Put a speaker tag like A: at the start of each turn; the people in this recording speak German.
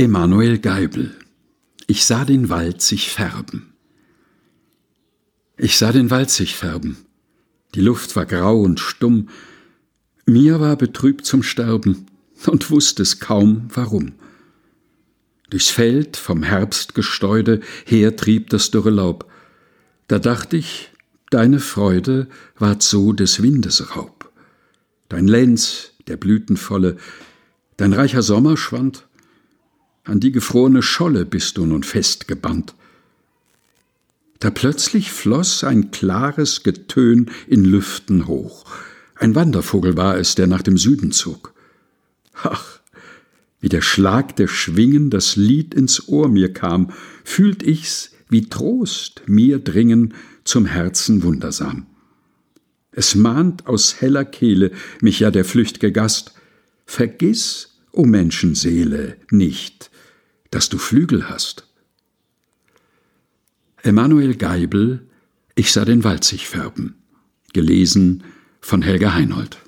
A: Emanuel Geibel Ich sah den Wald sich färben. Ich sah den Wald sich färben. Die Luft war grau und stumm. Mir war betrübt zum Sterben und wusste es kaum warum. Durchs Feld vom Herbstgesteude her trieb das dürre Laub. Da dacht ich, deine Freude ward so des Windes Raub. Dein Lenz, der blütenvolle, dein reicher Sommer schwand, an die gefrorene Scholle bist du nun festgebannt. Da plötzlich floss ein klares Getön in Lüften hoch. Ein Wandervogel war es, der nach dem Süden zog. Ach, wie der Schlag der Schwingen das Lied ins Ohr mir kam, fühlt ich's, wie Trost mir dringen zum Herzen wundersam. Es mahnt aus heller Kehle mich ja der flücht'ge Gast, vergiss, o Menschenseele, nicht, dass du Flügel hast. Emanuel Geibel Ich sah den Wald sich färben. Gelesen von Helga Heinold.